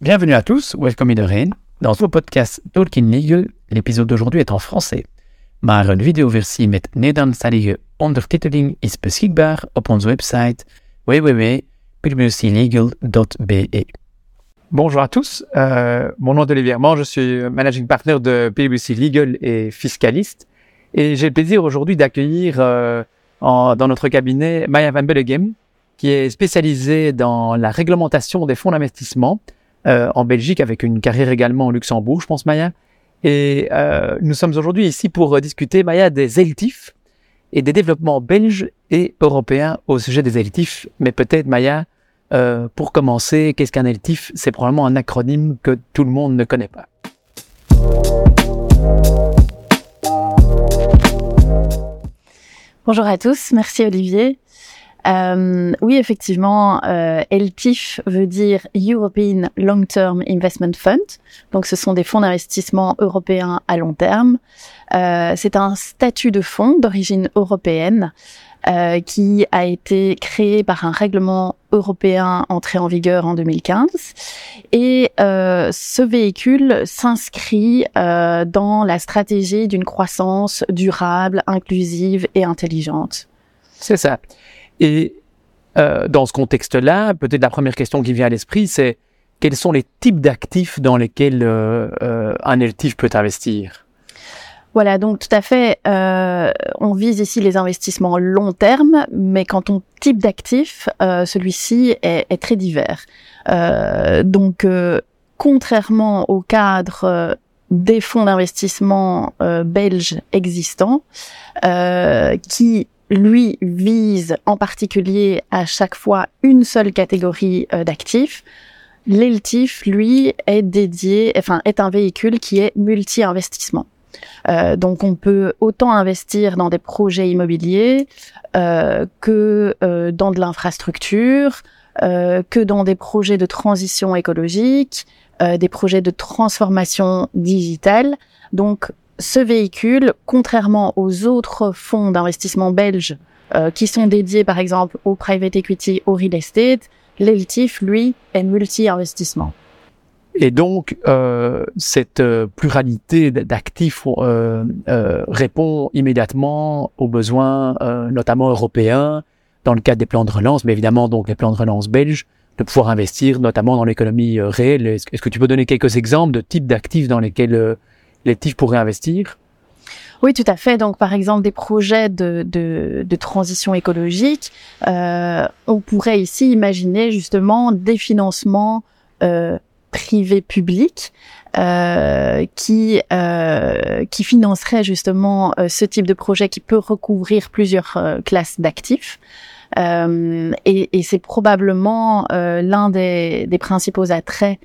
Bienvenue à tous, welcome iedereen. Dans ce podcast Talking Legal, l'épisode d'aujourd'hui est en français. Maar een videoversie met Nederlandstalige ondertiteling is beschikbaar op onze website www.pwclegal.be. Bonjour à tous, euh, mon nom est Olivier Herman, je suis managing partner de PwC Legal et fiscaliste. Et j'ai le plaisir aujourd'hui d'accueillir euh, dans notre cabinet Maya Van Bellegem, qui est spécialisée dans la réglementation des fonds d'investissement euh, en Belgique, avec une carrière également au Luxembourg, je pense, Maya. Et euh, nous sommes aujourd'hui ici pour euh, discuter, Maya, des LTIF et des développements belges et européens au sujet des LTIF. Mais peut-être, Maya, pour commencer, qu'est-ce qu'un LTIF C'est probablement un acronyme que tout le monde ne connaît pas. Bonjour à tous, merci Olivier. Euh, oui, effectivement, euh, LTIF veut dire European Long Term Investment Fund. Donc, ce sont des fonds d'investissement européens à long terme. Euh, c'est un statut de fonds d'origine européenne euh, qui a été créé par un règlement européen entré en vigueur en 2015. Et euh, ce véhicule s'inscrit euh, dans la stratégie d'une croissance durable, inclusive et intelligente. C'est ça. Et euh, dans ce contexte-là, peut-être la première question qui vient à l'esprit, c'est quels sont les types d'actifs dans lesquels euh, euh, un LTIF peut investir? Voilà, donc tout à fait, euh, on vise ici les investissements long terme, mais quand on type d'actif, euh, celui-ci est, est très divers. Donc, contrairement au cadre des fonds d'investissement belges existants, qui lui vise en particulier à chaque fois une seule catégorie euh, d'actifs, l'ELTIF, lui, est dédié, enfin, est un véhicule qui est multi-investissement. Euh, donc on peut autant investir dans des projets immobiliers euh, que euh, dans de l'infrastructure, euh, que dans des projets de transition écologique, euh, des projets de transformation digitale. Donc ce véhicule, contrairement aux autres fonds d'investissement belges euh, qui sont dédiés par exemple au private equity, au real estate, l'ELTIF, lui, est multi-investissement. Et donc, euh, cette euh, pluralité d'actifs euh, euh, répond immédiatement aux besoins, euh, notamment européens, dans le cadre des plans de relance, mais évidemment donc les plans de relance belges, de pouvoir investir notamment dans l'économie réelle. Est-ce que tu peux donner quelques exemples de types d'actifs dans lesquels les TIF pourraient investir Oui, tout à fait. Donc, par exemple, des projets de, transition écologique, euh, on pourrait ici imaginer justement des financements euh, privés publics euh, qui qui financeraient justement ce type de projet qui peut recouvrir plusieurs classes d'actifs. Et c'est probablement l'un des principaux attraits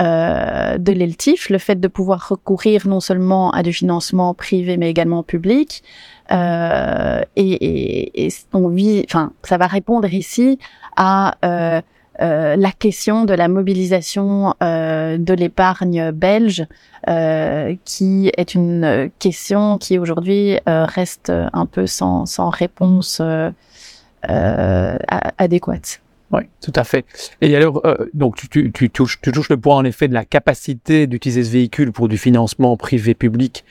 euh, de l'ELTIF, le fait de pouvoir recourir non seulement à du financement privé mais également public. Euh, et, et, et on vit, enfin, ça va répondre ici à euh, euh, la question de la mobilisation euh, de l'épargne belge, euh, qui est une question qui aujourd'hui reste un peu sans, sans réponse adéquate. Oui, tout à fait. Et alors, euh, donc tu, tu, tu, touches, tu touches le point en effet de la capacité d'utiliser ce véhicule pour du financement privé-public.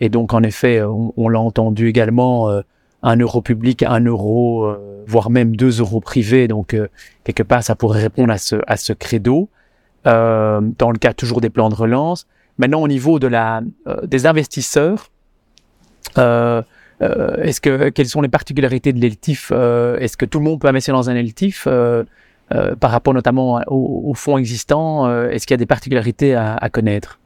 Et donc, en effet, euh, on, on l'a entendu également, euh, un euro public, un euro, euh, voire même deux euros privés. Donc, euh, quelque part, ça pourrait répondre à ce, à ce credo. Euh, dans le cas toujours des plans de relance. Maintenant, au niveau de la, des investisseurs, euh, euh, est-ce que quelles sont les particularités de l'ELTIF euh, Est-ce que tout le monde peut investir dans un ELTIF euh, euh, par rapport notamment aux, aux fonds existants euh, Est-ce qu'il y a des particularités à, à connaître?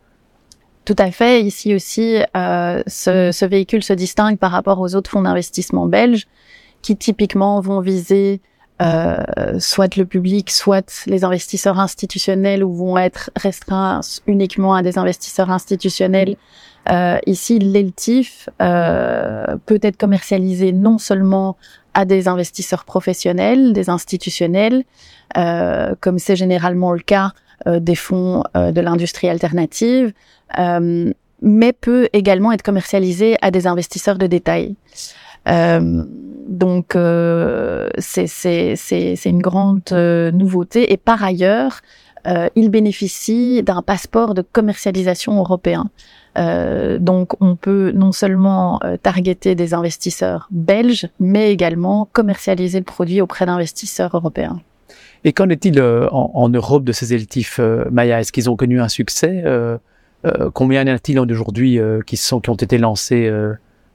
Tout à fait. Ici aussi, euh, ce, ce véhicule se distingue par rapport aux autres fonds d'investissement belges qui typiquement vont viser soit le public, soit les investisseurs institutionnels ou vont être restreints uniquement à des investisseurs institutionnels. Euh, ici, l'ELTIF euh, peut être commercialisé non seulement à des investisseurs professionnels, des institutionnels, euh, comme c'est généralement le cas euh, des fonds euh, de l'industrie alternative, euh, mais peut également être commercialisé à des investisseurs de détail. Euh, donc euh, c'est une grande euh, nouveauté et par ailleurs il bénéficie d'un passeport de commercialisation européen. Donc, on peut non seulement targeter des investisseurs belges, mais également commercialiser le produit auprès d'investisseurs européens. Et qu'en est-il en, Europe de ces électifs, Maya? Est-ce qu'ils ont connu un succès Combien y en a-t-il aujourd'hui qui, sont, qui ont été lancés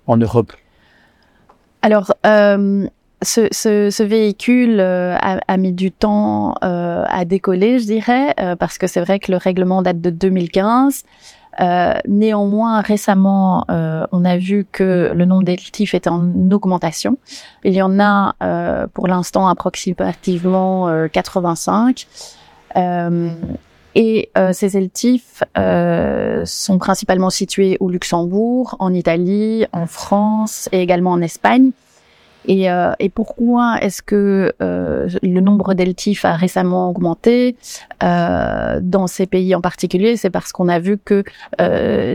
en Europe? Alors, euh, ce, ce, ce, véhicule euh, a, a, mis du temps euh, à décoller, je dirais, euh, parce que c'est vrai que le règlement date de 2015. Euh, néanmoins, récemment, on a vu que le nombre d'électifs est en augmentation. Il y en a pour l'instant approximativement 85. Et euh, ces euh, sont principalement situés au Luxembourg, en Italie, en France et également en Espagne. Et, euh, et pourquoi est-ce que euh, le nombre d'électifs a récemment augmenté euh, dans ces pays en particulier? C'est parce qu'on a vu que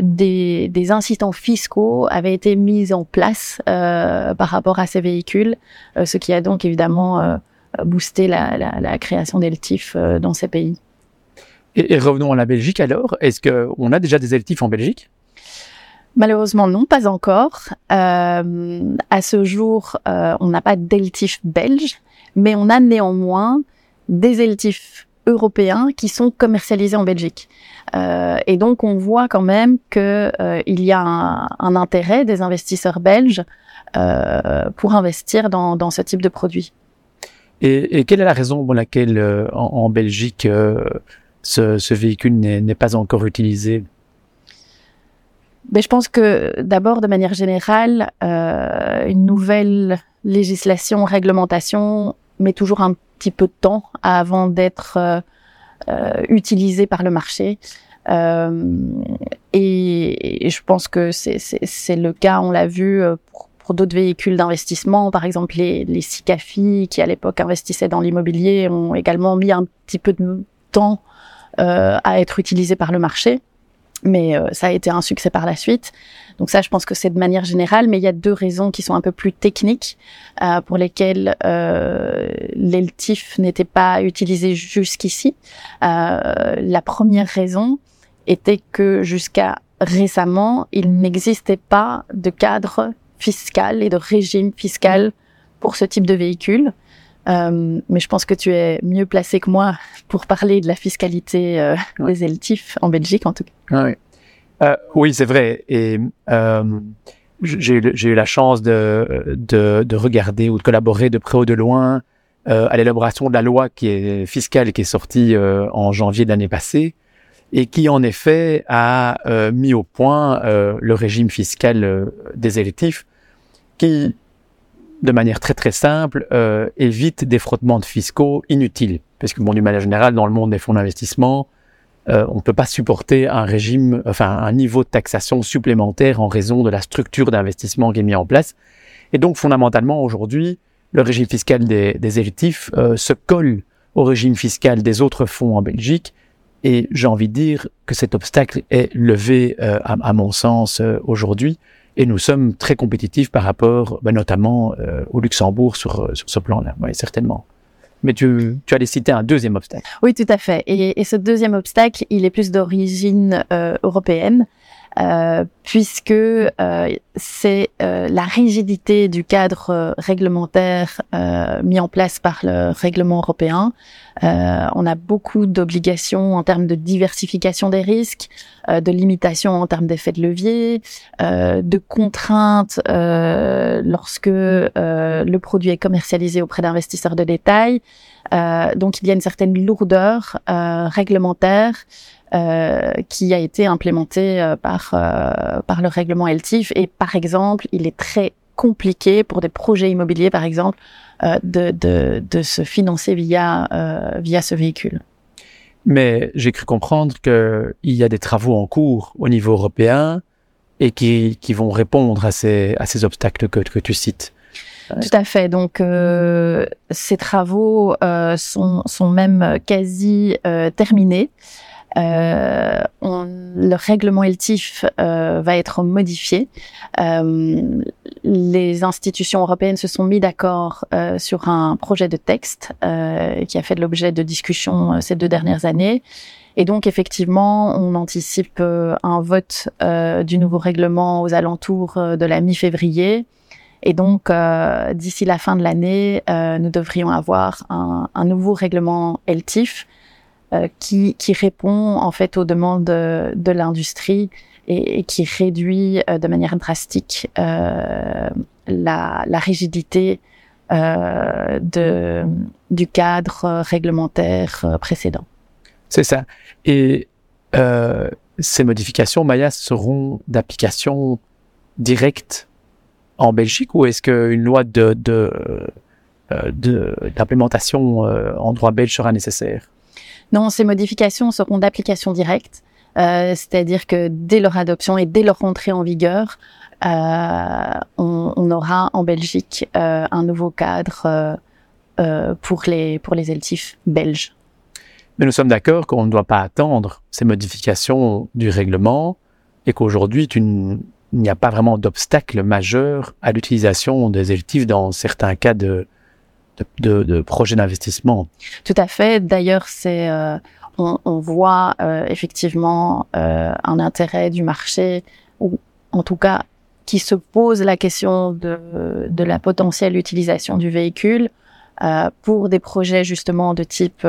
des, incitants fiscaux avaient été mis en place par rapport à ces véhicules, ce qui a donc évidemment boosté la, création d'électifs dans ces pays. Et, revenons à la Belgique alors. Est-ce qu'on a déjà des électifs en Belgique? Malheureusement, non, pas encore. Euh, à ce jour, euh, on n'a pas d'électifs belges, mais on a néanmoins des électifs européens qui sont commercialisés en Belgique. Euh, et donc, on voit quand même qu'il il y a un, intérêt des investisseurs belges pour investir dans, ce type de produit. Et, quelle est la raison pour laquelle en, Belgique ce, véhicule n'est pas encore utilisé? Ben, Je pense que d'abord, de manière générale, euh, une nouvelle législation, réglementation met toujours un petit peu de temps avant d'être euh, euh utilisée par le marché. Euh, et, je pense que c'est le cas, on l'a vu euh, pour, pour d'autres véhicules d'investissement, par exemple les, les SICAFI qui à l'époque investissaient dans l'immobilier ont également mis un petit peu de temps à être utilisé par le marché. Mais euh, ça a été un succès par la suite. Donc ça, je pense que c'est de manière générale, mais il y a deux raisons qui sont un peu plus techniques euh, pour lesquelles euh, l'ELTIF n'était pas utilisé jusqu'ici. Euh, la première raison était que jusqu'à récemment, il n'existait pas de cadre fiscal et de régime fiscal pour ce type de véhicule. Euh, mais je pense que tu es mieux placé que moi pour parler de la fiscalité euh, des LTIF en Belgique, en tout cas. Ah oui, euh, oui c'est vrai. Et euh, j'ai eu la chance de, de, de, regarder ou de collaborer de près ou de loin à l'élaboration de la loi qui est fiscale qui est sortie en janvier de l'année passée et qui en effet a mis au point le régime fiscal des électifs qui de manière très très simple, euh, évite des frottements de fiscaux inutiles. Parce que bon, d'une manière générale, dans le monde des fonds d'investissement, euh, on ne peut pas supporter un régime, enfin un niveau de taxation supplémentaire en raison de la structure d'investissement qui est mis en place. Et donc fondamentalement aujourd'hui, le régime fiscal des, des électifs euh, se colle au régime fiscal des autres fonds en Belgique. Et j'ai envie de dire que cet obstacle est levé, euh, à, à, mon sens, euh, aujourd'hui et nous sommes très compétitifs par rapport ben, notamment euh, au Luxembourg sur, euh, ce plan-là, oui, certainement. Mais tu, tu allais citer un deuxième obstacle. Oui, tout à fait. Et, et ce deuxième obstacle, il est plus d'origine euh, européenne. Euh, puisque euh, c'est euh, la rigidité du cadre réglementaire mis en place par le règlement européen. on a beaucoup d'obligations en termes de diversification des risques, de limitations en termes d'effets de levier, de contraintes lorsque le produit est commercialisé auprès d'investisseurs de détail. donc il y a une certaine lourdeur réglementaire euh, qui a été implémenté euh, par euh, par le règlement LTIF et par exemple, il est très compliqué pour des projets immobiliers par exemple de, de, de se financer via via ce véhicule. Mais j'ai cru comprendre qu'il y a des travaux en cours au niveau européen et qui, qui vont répondre à ces, à ces obstacles que, que tu cites. Tout à fait. Donc, euh, ces travaux euh, sont, sont même quasi euh, terminés. Euh, le règlement LTIF euh, va être modifié. Euh, les institutions européennes se sont mis d'accord sur un projet de texte qui a fait l'objet de discussions ces deux dernières années. Et donc, effectivement, on anticipe un vote du nouveau règlement aux alentours de la mi-février. Et donc, d'ici la fin de l'année, nous devrions avoir un, un nouveau règlement LTIF qui, qui, répond en fait aux demandes de, de l'industrie et, et, qui réduit euh, de manière drastique euh, la, la, rigidité euh, de, du cadre réglementaire précédent. C'est ça. Et ces modifications, Maya, seront d'application directe en Belgique ou est-ce qu'une loi de, de, d'implémentation en droit belge sera nécessaire? Non, ces modifications seront d'application directe, euh, c'est-à-dire que dès leur adoption et dès leur entrée en vigueur, euh, on, aura en Belgique euh, un nouveau cadre pour les pour les belges. Mais nous sommes d'accord qu'on ne doit pas attendre ces modifications du règlement et qu'aujourd'hui, il n'y a pas vraiment d'obstacle majeur à l'utilisation des LTIF dans certains cas de, de, projets d'investissement. Tout à fait. D'ailleurs, c'est euh, on, voit euh, effectivement euh, un intérêt du marché, ou en tout cas qui se pose la question de, la potentielle utilisation du véhicule pour des projets justement de type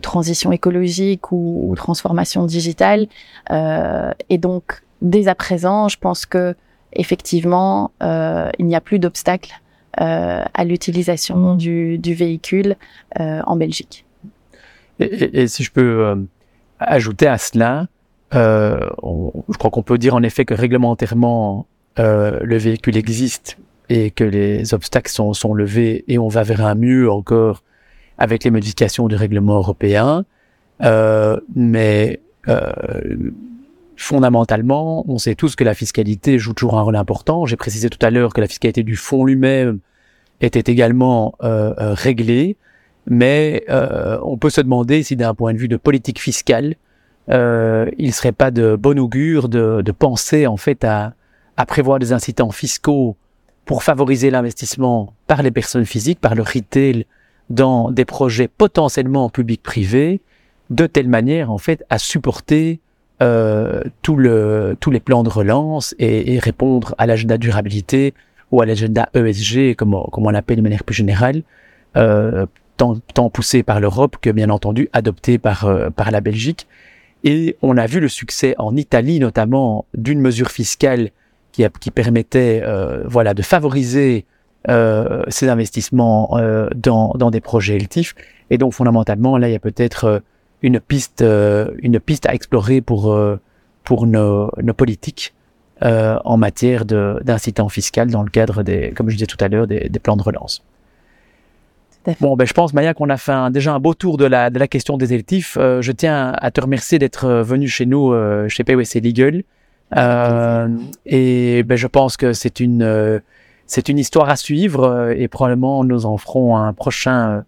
transition écologique ou, ou, transformation digitale. et donc, dès à présent, je pense que effectivement, il n'y a plus d'obstacles euh, à l'utilisation du, véhicule euh, en Belgique. Et, si je peux euh, ajouter à cela, euh, je crois qu'on peut dire en effet que réglementairement euh, le véhicule existe et que les obstacles sont levés et on va vers un mieux encore avec les modifications du règlement européen. mais fondamentalement, on sait tous que la fiscalité joue toujours un rôle important. J'ai précisé tout à l'heure que la fiscalité du fonds lui-même était également euh, euh, réglée, mais euh, on peut se demander si d'un point de vue de politique fiscale, il ne serait pas de bon augure de, de penser en fait à, à, prévoir des incitants fiscaux pour favoriser l'investissement par les personnes physiques, par le retail, dans des projets potentiellement public-privé, de telle manière en fait à supporter euh, tout le, tous les plans de relance et, et répondre à l'agenda durabilité ou à l'agenda ESG, comme, comme on l'appelle de manière plus générale, euh, tant, tant, poussé par l'Europe que bien entendu adopté par, euh, par la Belgique. Et on a vu le succès en Italie notamment d'une mesure fiscale qui, a, qui permettait euh, voilà, de favoriser euh, ces investissements dans, dans des projets LTIF. Et donc fondamentalement, là, il y a peut-être une piste, euh, une piste à explorer pour euh, pour nos, nos politiques euh, en matière d'incitant fiscal dans le cadre des, comme je disais tout à l'heure, des, des, plans de relance. Bon, ben, je pense, Maya, qu'on a fait un, déjà un beau tour de la, de la question des électifs. Euh, je tiens à te remercier d'être venu chez nous, euh, chez PWC Legal. Euh, et ben, je pense que c'est une, c'est une histoire à suivre et probablement nous en ferons un prochain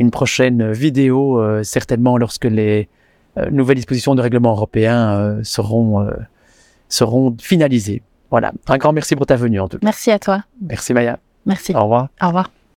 une prochaine vidéo, euh, certainement lorsque les euh, nouvelles dispositions de règlement européen euh, seront, seront finalisées. Voilà. Un grand merci pour ta venue en tout cas. Merci à toi. Merci Maya. Merci. Au revoir. Au revoir.